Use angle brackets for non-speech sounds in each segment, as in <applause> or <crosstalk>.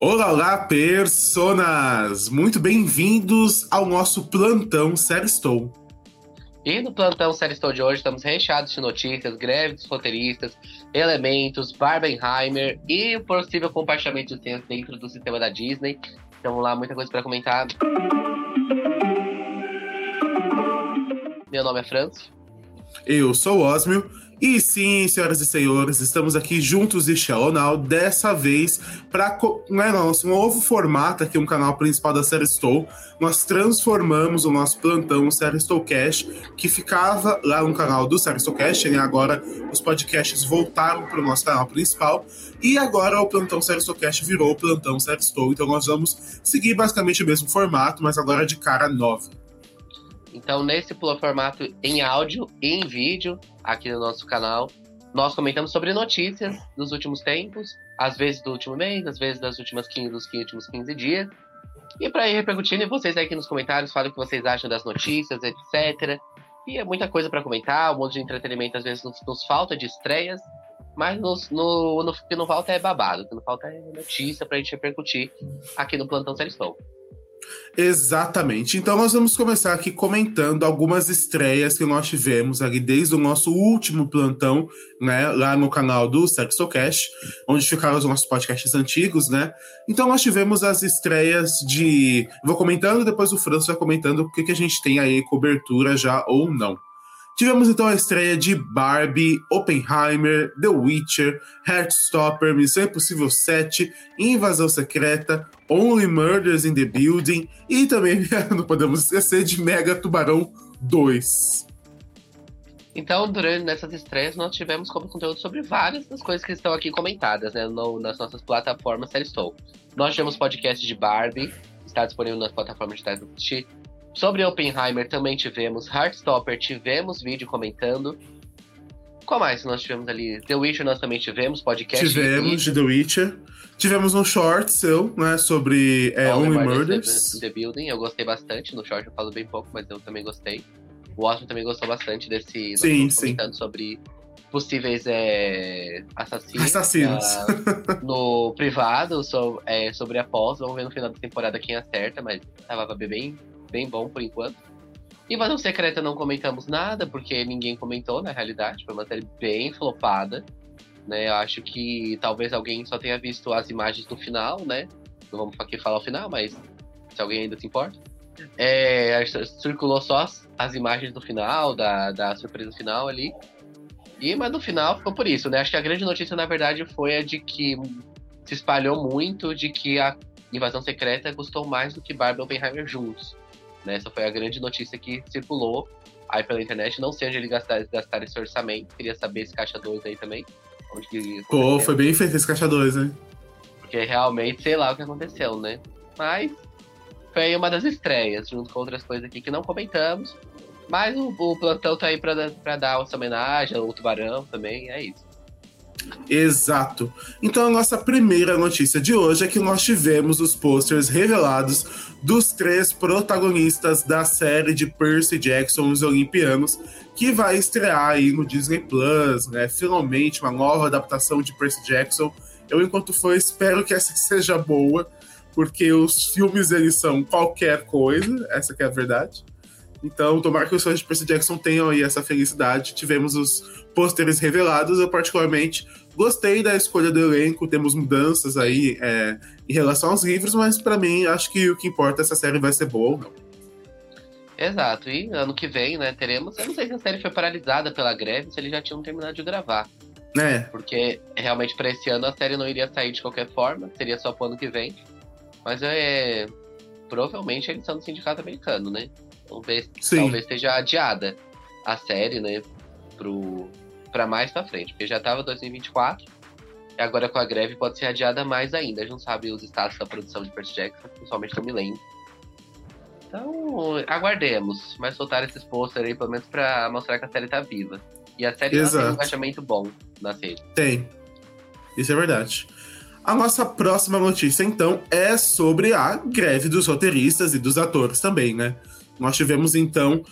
Olá, olá, personas! Muito bem-vindos ao nosso plantão Série E no plantão Série de hoje estamos recheados de notícias, greve dos roteiristas, elementos, Barbenheimer e o possível compartilhamento de cenas dentro do sistema da Disney. Então vamos lá, muita coisa para comentar. Meu nome é Franz. Eu sou o Osmio e sim, senhoras e senhores, estamos aqui juntos e Shallow dessa vez para né, nosso novo formato aqui, um canal principal da série. Nós transformamos o nosso plantão Série Stow Cash, que ficava lá no canal do Série Stow Cash, e agora os podcasts voltaram para o nosso canal principal, e agora o plantão Série Stow Cash virou o plantão Série então nós vamos seguir basicamente o mesmo formato, mas agora de cara nova. Então, nesse formato em áudio e em vídeo, aqui no nosso canal, nós comentamos sobre notícias dos últimos tempos, às vezes do último mês, às vezes das últimas 15, dos últimos 15 dias. E para ir repercutindo, vocês aqui nos comentários falem o que vocês acham das notícias, etc. E é muita coisa para comentar, um monte de entretenimento às vezes nos, nos falta de estreias, mas nos, no, no, o que não falta é babado, o que não falta é notícia pra gente repercutir aqui no Plantão Série Exatamente. Então nós vamos começar aqui comentando algumas estreias que nós tivemos ali desde o nosso último plantão, né, lá no canal do Sexocast, onde ficaram os nossos podcasts antigos, né? Então nós tivemos as estreias de, vou comentando depois o Franço vai comentando o que que a gente tem aí cobertura já ou não. Tivemos então a estreia de Barbie, Oppenheimer, The Witcher, Heartstopper, Missão Impossível 7, Invasão Secreta, Only Murders in the Building e também, <laughs> não podemos esquecer, de Mega Tubarão 2. Então, durante nessas estreias, nós tivemos como conteúdo sobre várias das coisas que estão aqui comentadas né, no, nas nossas plataformas Série Nós tivemos podcast de Barbie, está disponível nas plataformas de assistir. Sobre Oppenheimer também tivemos Heartstopper, tivemos vídeo comentando. Qual mais nós tivemos ali? The Witcher nós também tivemos, podcast. Tivemos de The Witcher. Tivemos um short seu, né, sobre é, Only, Only Murders. The Building, eu gostei bastante. No short eu falo bem pouco, mas eu também gostei. O Osmo também gostou bastante desse. Sim, sim. Comentando sobre possíveis é, assassinos. Assassinos. Uh, no privado, so, é, sobre a pós. Vamos ver no final da temporada quem acerta, mas tava bem bem bom por enquanto. Invasão Secreta não comentamos nada, porque ninguém comentou, na realidade. Foi uma série bem flopada. Né? Eu acho que talvez alguém só tenha visto as imagens do final, né? Não vamos aqui falar o final, mas se alguém ainda se importa. É, circulou só as, as, imagens do final, da, da surpresa final ali. E, mas no final ficou por isso, né? Acho que a grande notícia, na verdade, foi a de que se espalhou muito de que a Invasão Secreta custou mais do que Barbie e Oppenheimer juntos. Né? Essa foi a grande notícia que circulou aí pela internet. Não sei onde ele gastar, gastar esse orçamento. Queria saber esse caixa 2 aí também. Onde que Pô, foi bem feito esse caixa 2, né? Porque realmente, sei lá o que aconteceu, né? Mas foi uma das estreias, junto com outras coisas aqui que não comentamos. Mas o, o plantão tá aí pra, pra dar essa homenagem, o tubarão também, é isso. Exato. Então a nossa primeira notícia de hoje é que nós tivemos os posters revelados dos três protagonistas da série de Percy Jackson, os Olimpianos, que vai estrear aí no Disney Plus, né? Finalmente uma nova adaptação de Percy Jackson. Eu, enquanto for, espero que essa <laughs> seja boa, porque os filmes eles são qualquer coisa, essa é a verdade. Então, tomara que os fãs de Percy Jackson tenham aí essa felicidade. Tivemos os pôsteres revelados. Eu, particularmente, gostei da escolha do elenco. Temos mudanças aí é, em relação aos livros, mas para mim, acho que o que importa é se a série vai ser boa ou não. Exato, e ano que vem, né, teremos. Eu não sei se a série foi paralisada pela greve, se eles já tinham terminado de gravar. É. Porque realmente para esse ano a série não iria sair de qualquer forma, seria só pro ano que vem. Mas é. Provavelmente eles são do sindicato americano, né? Talvez, talvez esteja adiada a série, né? Pro, pra mais pra frente. Porque já tava 2024. E agora com a greve pode ser adiada mais ainda. A gente não sabe os estados da produção de Percy Jackson, principalmente eu me lembro. Então, aguardemos. Mas soltar esses posters aí, pelo menos pra mostrar que a série tá viva. E a série tem um engajamento bom na série. Tem. Isso é verdade. A nossa próxima notícia, então, é sobre a greve dos roteiristas e dos atores também, né? Nós tivemos então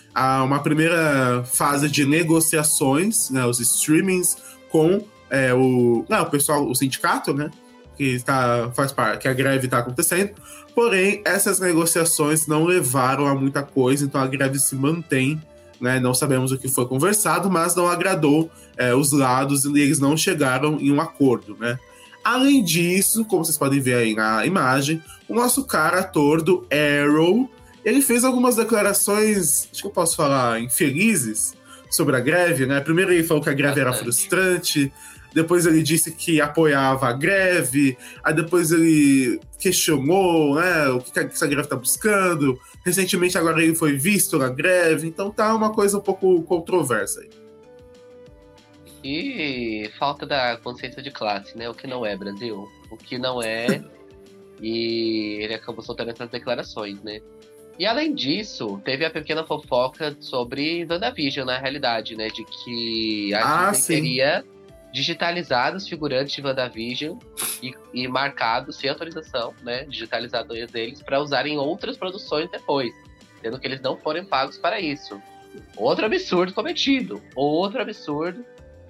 uma primeira fase de negociações, né, os streamings com é, o, não, o pessoal, o sindicato, né? que está, faz parte, que a greve está acontecendo. Porém, essas negociações não levaram a muita coisa, então a greve se mantém. Né? Não sabemos o que foi conversado, mas não agradou é, os lados e eles não chegaram em um acordo. Né? Além disso, como vocês podem ver aí na imagem, o nosso cara ator do Arrow, ele fez algumas declarações, acho que eu posso falar, infelizes sobre a greve, né? Primeiro ele falou que a greve era frustrante, depois ele disse que apoiava a greve, aí depois ele questionou né, o que essa greve está buscando. Recentemente agora ele foi visto na greve, então tá uma coisa um pouco controversa aí. E falta da consciência de classe, né? O que não é Brasil, o que não é. <laughs> e ele acabou soltando essas declarações, né? E além disso, teve a pequena fofoca sobre WandaVision, na realidade, né? De que a ah, Disney teria digitalizado os figurantes de WandaVision e, e marcado sem autorização, né? Digitalizadores deles para usar em outras produções depois, sendo que eles não forem pagos para isso. Outro absurdo cometido. Outro absurdo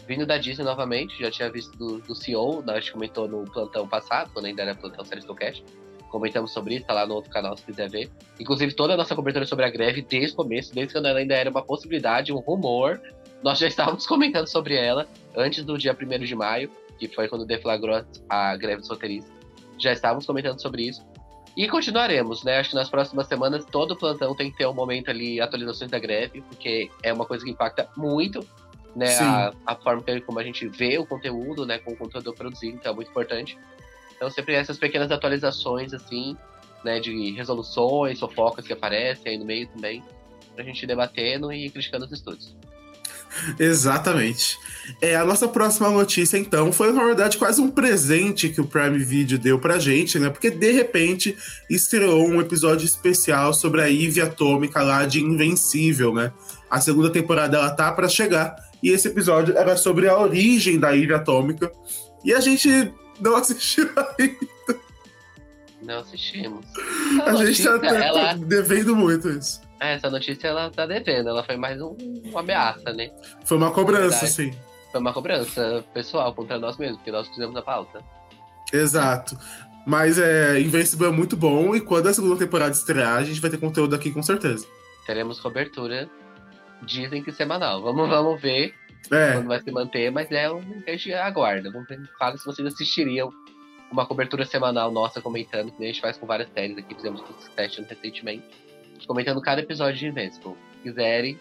vindo da Disney novamente, já tinha visto do, do CEO, a gente comentou no plantão passado, quando ainda era plantão do Cast. Comentamos sobre isso, tá lá no outro canal se quiser ver. Inclusive, toda a nossa cobertura sobre a greve, desde o começo, desde quando ela ainda era uma possibilidade, um rumor, nós já estávamos <laughs> comentando sobre ela antes do dia 1 de maio, que foi quando deflagrou a greve dos roteiristas. Já estávamos comentando sobre isso. E continuaremos, né? Acho que nas próximas semanas todo plantão tem que ter um momento ali, atualizações da greve, porque é uma coisa que impacta muito né, a, a, forma como a gente vê o conteúdo, né, com o conteúdo produzido, então é muito importante. Então sempre essas pequenas atualizações, assim, né, de resoluções, fofocas que aparecem aí no meio também, pra gente debatendo e criticando os estudos. Exatamente. É, a nossa próxima notícia, então, foi, na verdade, quase um presente que o Prime Video deu pra gente, né? Porque, de repente, estreou um episódio especial sobre a Eve Atômica lá de Invencível, né? A segunda temporada, ela tá para chegar. E esse episódio era sobre a origem da ilha atômica. E a gente não assistiu ainda. Não assistimos. a gente tá, tá, ela... devendo muito isso. É, essa notícia ela tá devendo, ela foi mais um, uma ameaça, né? Foi uma cobrança, sim. Foi uma cobrança pessoal contra nós mesmos, porque nós fizemos a pauta. Exato. Mas é, Invincible é muito bom e quando a segunda temporada estrear, a gente vai ter conteúdo aqui com certeza. Teremos cobertura dizem que semanal. Vamos, vamos ver é. quando vai se manter, mas é um a gente aguarda. Vamos ver, fala se vocês assistiriam uma cobertura semanal nossa comentando, que a gente faz com várias séries aqui, fizemos com teste recentemente, comentando cada episódio de Invincible. Se quiserem,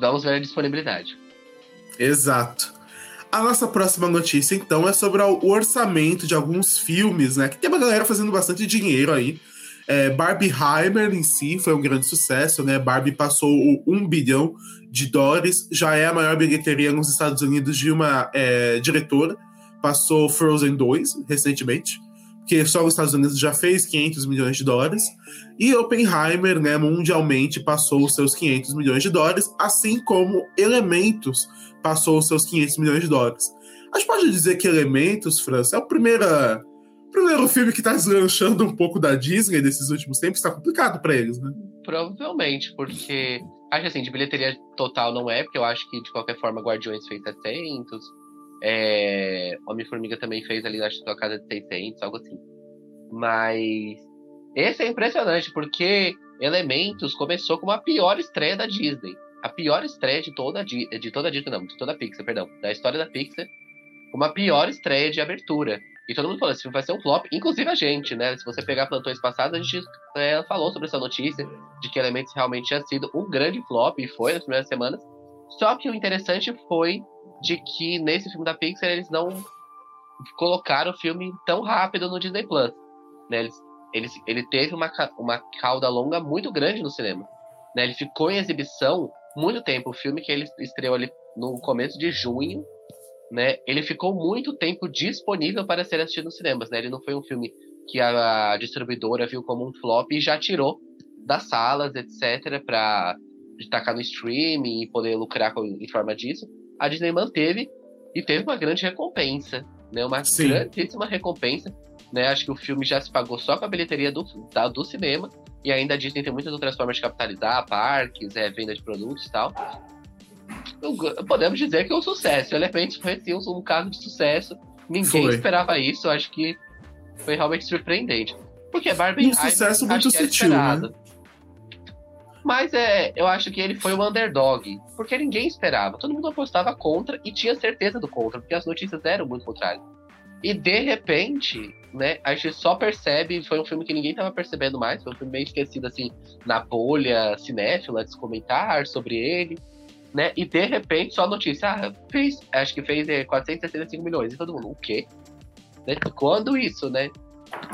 vamos ver a disponibilidade. Exato. A nossa próxima notícia, então, é sobre o orçamento de alguns filmes, né? Que tem uma galera fazendo bastante dinheiro aí. É, Barbie Heimer em si foi um grande sucesso, né? Barbie passou o 1 bilhão de dólares, já é a maior bilheteria nos Estados Unidos de uma é, diretora. Passou Frozen 2 recentemente, que só os Estados Unidos já fez 500 milhões de dólares. E Oppenheimer, né, mundialmente passou os seus 500 milhões de dólares, assim como Elementos passou os seus 500 milhões de dólares. A gente pode dizer que Elementos, França, é a primeira primeiro filme que tá deslanchando um pouco da Disney nesses últimos tempos, tá complicado para eles, né? Provavelmente, porque acho assim, de bilheteria total não é, porque eu acho que de qualquer forma Guardiões fez 700, é, Homem-Formiga também fez ali, acho que a casa de 600, algo assim. Mas esse é impressionante, porque Elementos começou como a pior estreia da Disney. A pior estreia de toda a, de toda a Disney, não, de toda a Pixar, perdão, da história da Pixar, uma pior estreia de abertura. E todo mundo falou, esse filme vai ser um flop, inclusive a gente, né? Se você pegar plantões passados, a gente é, falou sobre essa notícia de que Elementos realmente tinha sido um grande flop, e foi nas primeiras semanas. Só que o interessante foi de que nesse filme da Pixar eles não colocaram o filme tão rápido no Disney Plus. Né? Eles, eles, ele teve uma, uma cauda longa muito grande no cinema. Né? Ele ficou em exibição muito tempo. O filme que ele estreou ali no começo de junho né, ele ficou muito tempo disponível para ser assistido nos cinemas. Né? Ele não foi um filme que a distribuidora viu como um flop e já tirou das salas, etc., para destacar no streaming e poder lucrar com, em forma disso. A Disney manteve e teve uma grande recompensa, né? Uma Sim. grandíssima recompensa. Né? Acho que o filme já se pagou só com a bilheteria do, da, do cinema. E ainda a Disney tem muitas outras formas de capitalizar, parques, é, venda de produtos e tal podemos dizer que é um sucesso. Elementos foi um caso de sucesso. Ninguém foi. esperava isso, eu acho que foi realmente surpreendente. Porque Barbie um sucesso muito sutil, né? Mas é, eu acho que ele foi o underdog, porque ninguém esperava. Todo mundo apostava contra e tinha certeza do contra, porque as notícias eram muito contrárias. E de repente, né, a gente só percebe, foi um filme que ninguém tava percebendo mais, foi um filme meio esquecido assim na bolha cinéfila de comentar sobre ele, né? E de repente só a notícia, ah, fez, acho que fez é, 465 milhões. E todo mundo, o quê? Né? Quando isso, né?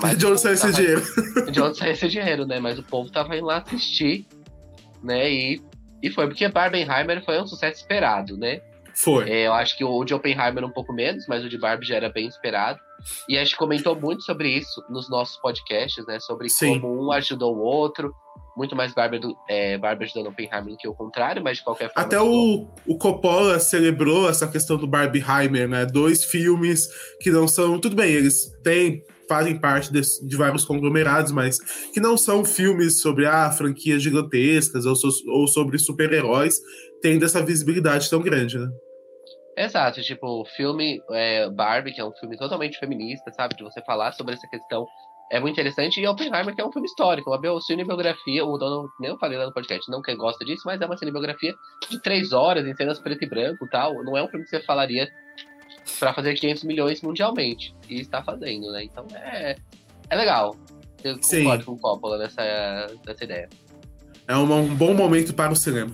Mas de onde sai esse dinheiro? <laughs> De onde sai esse dinheiro, né? Mas o povo tava indo lá assistir né? E, e foi, porque Barbenheimer foi um sucesso esperado, né? Foi. É, eu acho que o de Oppenheimer um pouco menos, mas o de Barbie já era bem esperado. E a gente comentou muito sobre isso nos nossos podcasts, né? Sobre Sim. como um ajudou o outro. Muito mais Barbie, do, é, ajudando Oppenheimer do que o contrário, mas de qualquer forma. Até o, o Coppola celebrou essa questão do Barbieheimer, né? Dois filmes que não são. Tudo bem, eles têm fazem parte de, de, vários conglomerados, mas que não são filmes sobre ah, franquias gigantescas ou, so, ou sobre super-heróis, tendo essa visibilidade tão grande, né? Exato, tipo, o filme é, Barbie, que é um filme totalmente feminista, sabe? De você falar sobre essa questão é muito interessante. E Oppenheimer, que é um filme histórico, uma cinebiografia, o dono, nem eu falei lá no podcast, não quem gosta disso, mas é uma cinebiografia de três horas, em cenas preto e branco tal. Não é um filme que você falaria para fazer 500 milhões mundialmente. E está fazendo, né? Então é, é legal. Eu concordo Sim. com o Coppola nessa, nessa ideia. É um, um bom momento para o cinema.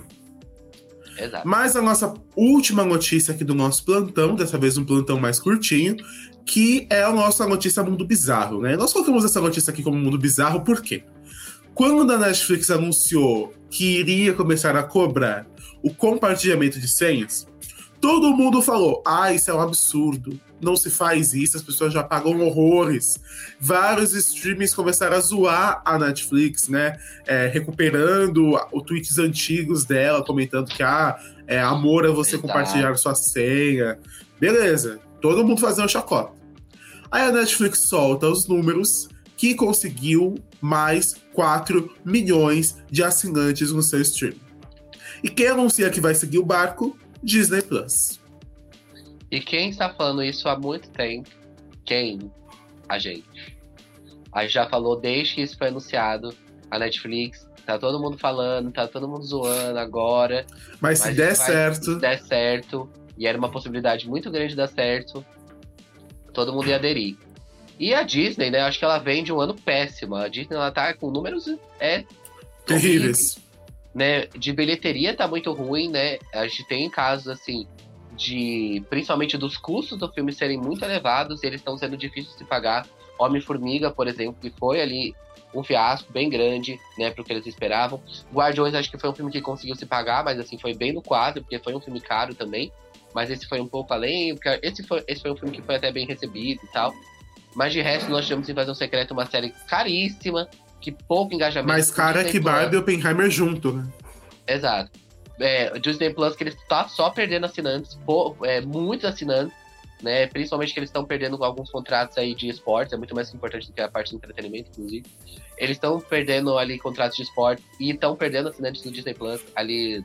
Exato. Mas a nossa última notícia aqui do nosso plantão, dessa vez um plantão mais curtinho, que é a nossa notícia Mundo Bizarro, né? Nós colocamos essa notícia aqui como Mundo Bizarro por quê? Quando a Netflix anunciou que iria começar a cobrar o compartilhamento de senhas, Todo mundo falou: ah, isso é um absurdo. Não se faz isso, as pessoas já pagam horrores. Vários streamings começaram a zoar a Netflix, né? É, recuperando os tweets antigos dela, comentando que ah, é, amor é você Exato. compartilhar sua senha. Beleza, todo mundo fazendo chacota. Aí a Netflix solta os números que conseguiu mais 4 milhões de assinantes no seu stream. E quem anuncia que vai seguir o barco Disney Plus. E quem está falando isso há muito tempo? Quem? A gente. A gente já falou desde que isso foi anunciado. A Netflix, tá todo mundo falando, tá todo mundo zoando agora. Mas, mas se der certo. Se der certo, e era uma possibilidade muito grande de dar certo, todo mundo ia aderir. E a Disney, né? Acho que ela vem de um ano péssimo. A Disney ela tá com números é, terríveis né, de bilheteria tá muito ruim, né? A gente tem casos assim de principalmente dos custos do filme serem muito elevados e eles estão sendo difíceis de se pagar. Homem-Formiga, por exemplo, que foi ali um fiasco bem grande, né, pro que eles esperavam. Guardiões acho que foi um filme que conseguiu se pagar, mas assim foi bem no quadro, porque foi um filme caro também. Mas esse foi um pouco além, porque esse foi, esse foi um filme que foi até bem recebido e tal. Mas de resto, nós tivemos Invasão Secreta, uma série caríssima, que pouco engajamento. Mais cara que Barbie e Oppenheimer junto, né? Exato. É, Disney Plus que ele tá só perdendo assinantes, pô, é, muitos assinantes, né? Principalmente que eles estão perdendo alguns contratos aí de esportes, é muito mais importante do que a parte do entretenimento, inclusive. Eles estão perdendo ali contratos de esporte e estão perdendo assinantes do Disney Plus ali.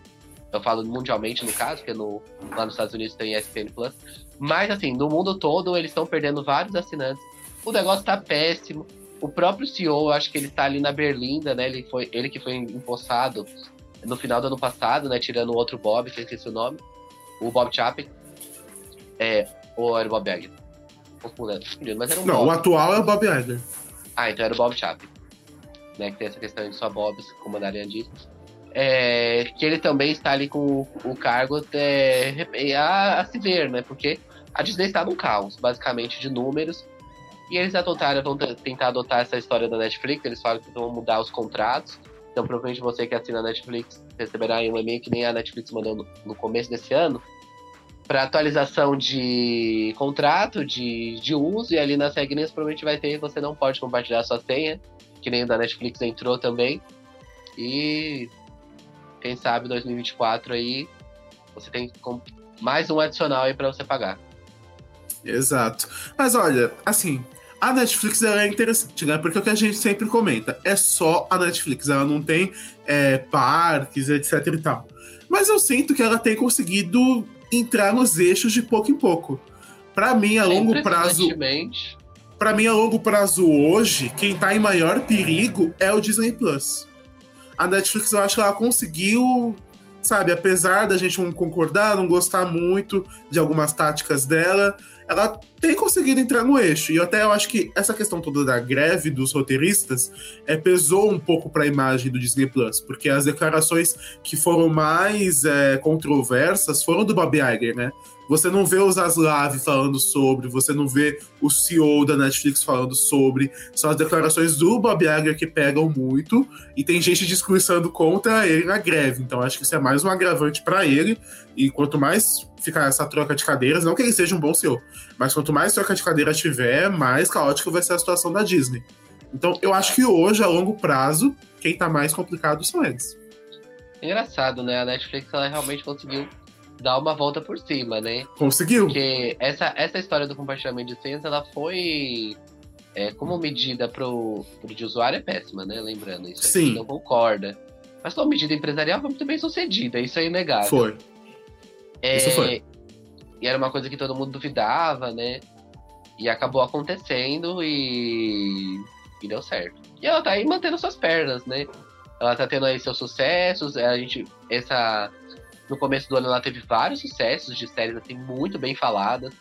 Eu falo mundialmente no caso, porque no, lá nos Estados Unidos tem ESPN Plus. Mas assim, no mundo todo eles estão perdendo vários assinantes. O negócio tá péssimo. O próprio CEO, acho que ele tá ali na Berlinda, né? Ele, foi, ele que foi empossado no final do ano passado, né? Tirando o outro Bob, que eu esqueci o nome. O Bob Chapek. É, ou era o Bob Iger? Confundendo, mas era um Não, Bob. o atual é o Bob Iger. Ah, então era o Bob Chapek. Né, que tem essa questão de só Bobs comandarem a Disney. É, que ele também está ali com o, o cargo é, a, a, se ver, né? Porque a Disney está num caos, basicamente, de números. E eles adotaram, vão tentar adotar essa história da Netflix, eles falam que vão mudar os contratos. Então, provavelmente você que assina a Netflix receberá um e-mail que nem a Netflix mandou no, no começo desse ano, para atualização de contrato, de, de uso, e ali nas regrinhas provavelmente vai ter você não pode compartilhar sua senha, que nem da Netflix entrou também. E quem sabe 2024 aí você tem mais um adicional aí para você pagar. Exato. Mas olha, assim, a Netflix é interessante, né? Porque é o que a gente sempre comenta, é só a Netflix, ela não tem é, parques, etc e tal. Mas eu sinto que ela tem conseguido entrar nos eixos de pouco em pouco. Para mim, a longo prazo. Para mim, a longo prazo hoje, quem tá em maior perigo é o Disney Plus. A Netflix, eu acho que ela conseguiu sabe, apesar da gente não concordar, não gostar muito de algumas táticas dela, ela tem conseguido entrar no eixo. E até eu acho que essa questão toda da greve dos roteiristas é, pesou um pouco para a imagem do Disney Plus, porque as declarações que foram mais é, controversas foram do Bob Iger, né? Você não vê os Aslav falando sobre, você não vê o CEO da Netflix falando sobre. São as declarações do Bob Iger que pegam muito e tem gente discursando contra ele na greve. Então acho que isso é mais um agravante para ele. E quanto mais ficar essa troca de cadeiras, não que ele seja um bom CEO, mas quanto mais troca de cadeira tiver, mais caótica vai ser a situação da Disney. Então eu acho que hoje, a longo prazo, quem tá mais complicado são eles. Engraçado, né? A Netflix ela realmente conseguiu dar uma volta por cima, né? Conseguiu. Porque essa, essa história do compartilhamento de senhas, ela foi é, como medida pro, pro de usuário é péssima, né? Lembrando, isso Sim. não concorda. Mas como medida empresarial foi muito bem sucedida, isso é inegável. Foi. É, isso foi. E era uma coisa que todo mundo duvidava, né? E acabou acontecendo e, e deu certo. E ela tá aí mantendo suas pernas, né? Ela tá tendo aí seus sucessos. A gente, essa no começo do ano ela teve vários sucessos de séries assim muito bem faladas,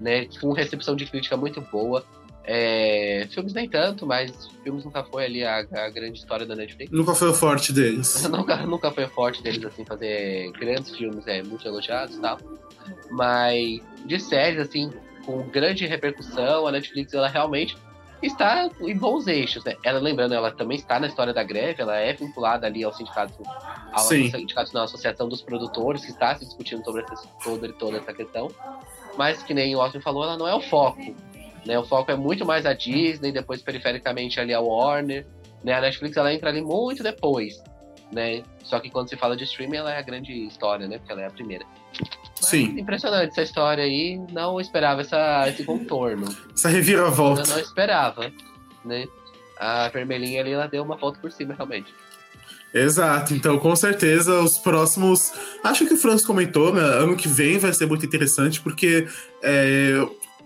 né? Com recepção de crítica muito boa. É, filmes nem tanto, mas filmes nunca foi ali a, a, grande história da Netflix. Nunca foi o forte deles. <laughs> nunca, nunca foi o forte deles, assim, fazer grandes filmes é, muito elogiados e tal. Mas de séries, assim, com grande repercussão, a Netflix ela realmente está em bons eixos, né? Ela, lembrando, ela também está na história da greve, ela é vinculada ali ao sindicato, ao Sim. sindicato na Associação dos Produtores, que está se discutindo sobre, essa, sobre toda essa questão. Mas, que nem o Austin falou, ela não é o foco. Né? O foco é muito mais a Disney, depois perifericamente ali a Warner. Né? A Netflix ela entra ali muito depois. Né? Só que quando se fala de streaming, ela é a grande história, né? Porque ela é a primeira. Sim. Impressionante essa história aí. Não esperava essa, esse contorno. Essa reviravolta. Eu não esperava, né? A vermelhinha ali, ela deu uma volta por cima, realmente. Exato, então com certeza os próximos. Acho que o Franz comentou, né? Ano que vem vai ser muito interessante, porque é,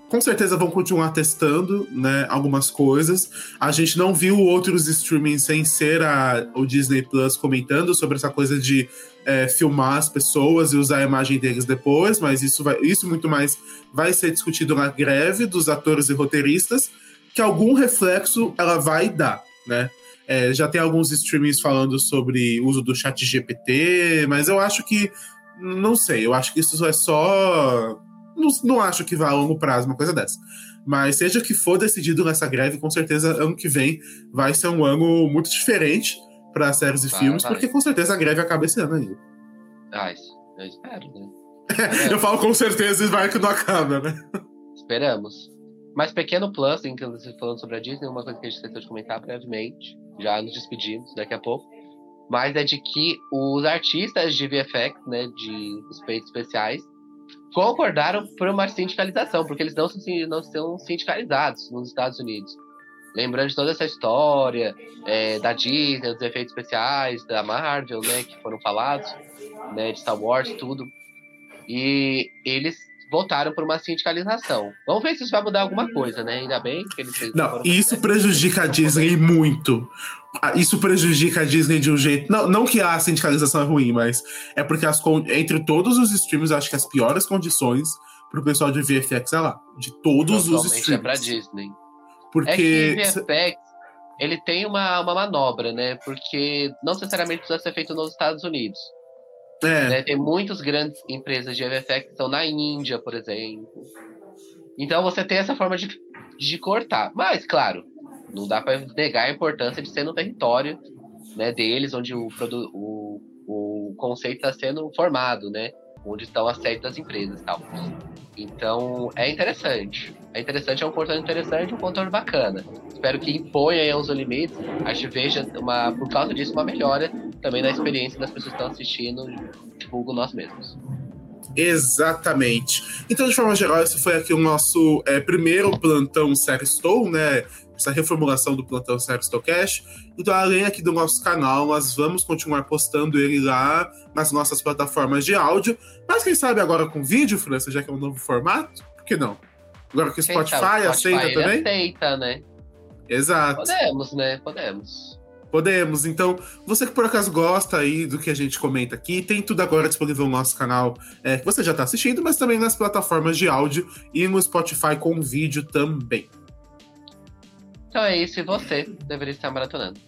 com certeza vão continuar testando né, algumas coisas. A gente não viu outros streamings sem ser a, o Disney Plus comentando sobre essa coisa de é, filmar as pessoas e usar a imagem deles depois, mas isso, vai, isso muito mais vai ser discutido na greve dos atores e roteiristas, que algum reflexo ela vai dar, né? É, já tem alguns streamings falando sobre uso do chat GPT, mas eu acho que. Não sei, eu acho que isso é só. Não, não acho que vá a longo prazo uma coisa dessa. Mas seja que for decidido nessa greve, com certeza ano que vem vai ser um ano muito diferente para séries e Vai, filmes, vai. porque com certeza a greve acaba esse ano ainda. Ah, isso, eu espero, né? <laughs> eu falo com certeza e vai que não acaba, né? Esperamos. Mas pequeno plus, inclusive falando sobre a Disney, uma coisa que a gente esqueceu de comentar brevemente, já nos despedimos daqui a pouco, mas é de que os artistas de VFX, né, de efeitos especiais, concordaram por uma sindicalização, porque eles não, se- não são sindicalizados nos Estados Unidos. Lembrando de toda essa história é, da Disney, dos efeitos especiais, da Marvel, né, que foram falados, né, de Star Wars, tudo. E eles votaram por uma sindicalização. Vamos ver se isso vai mudar alguma coisa, né? Ainda bem que eles Não, isso prejudica a Disney muito. Isso prejudica a Disney de um jeito. Não, não que a sindicalização é ruim, mas é porque as, entre todos os streams, acho que as piores condições pro pessoal de VFX é lá. De todos os Totalmente é pra streams. Disney. Porque. É VFX, ele tem uma, uma manobra, né? Porque não necessariamente precisa ser feito nos Estados Unidos. é, né? Tem muitas grandes empresas de VFX que estão na Índia, por exemplo. Então você tem essa forma de, de cortar. Mas, claro, não dá para negar a importância de ser no território né, deles, onde o, o, o conceito está sendo formado, né? Onde estão as sedes das empresas e tal. Então, é interessante. É interessante, é um contorno interessante, um contorno bacana. Espero que imponha os limites. A gente veja, uma, por causa disso, uma melhora também na experiência das pessoas que estão assistindo, divulgo nós mesmos. Exatamente. Então, de forma geral, esse foi aqui o nosso é, primeiro plantão Série Estou, né? Essa reformulação do plantão Estou Cash. Então, além aqui do nosso canal, nós vamos continuar postando ele lá nas nossas plataformas de áudio. Mas quem sabe agora com vídeo, França, já que é um novo formato? Por que não? Agora que o Spotify, sabe o aceita também? Aceita, né? Exato. Podemos, né? Podemos. Podemos. Então, você que por acaso gosta aí do que a gente comenta aqui, tem tudo agora disponível no nosso canal, é, que você já está assistindo, mas também nas plataformas de áudio e no Spotify com vídeo também. Então é isso, e você deveria estar maratonando.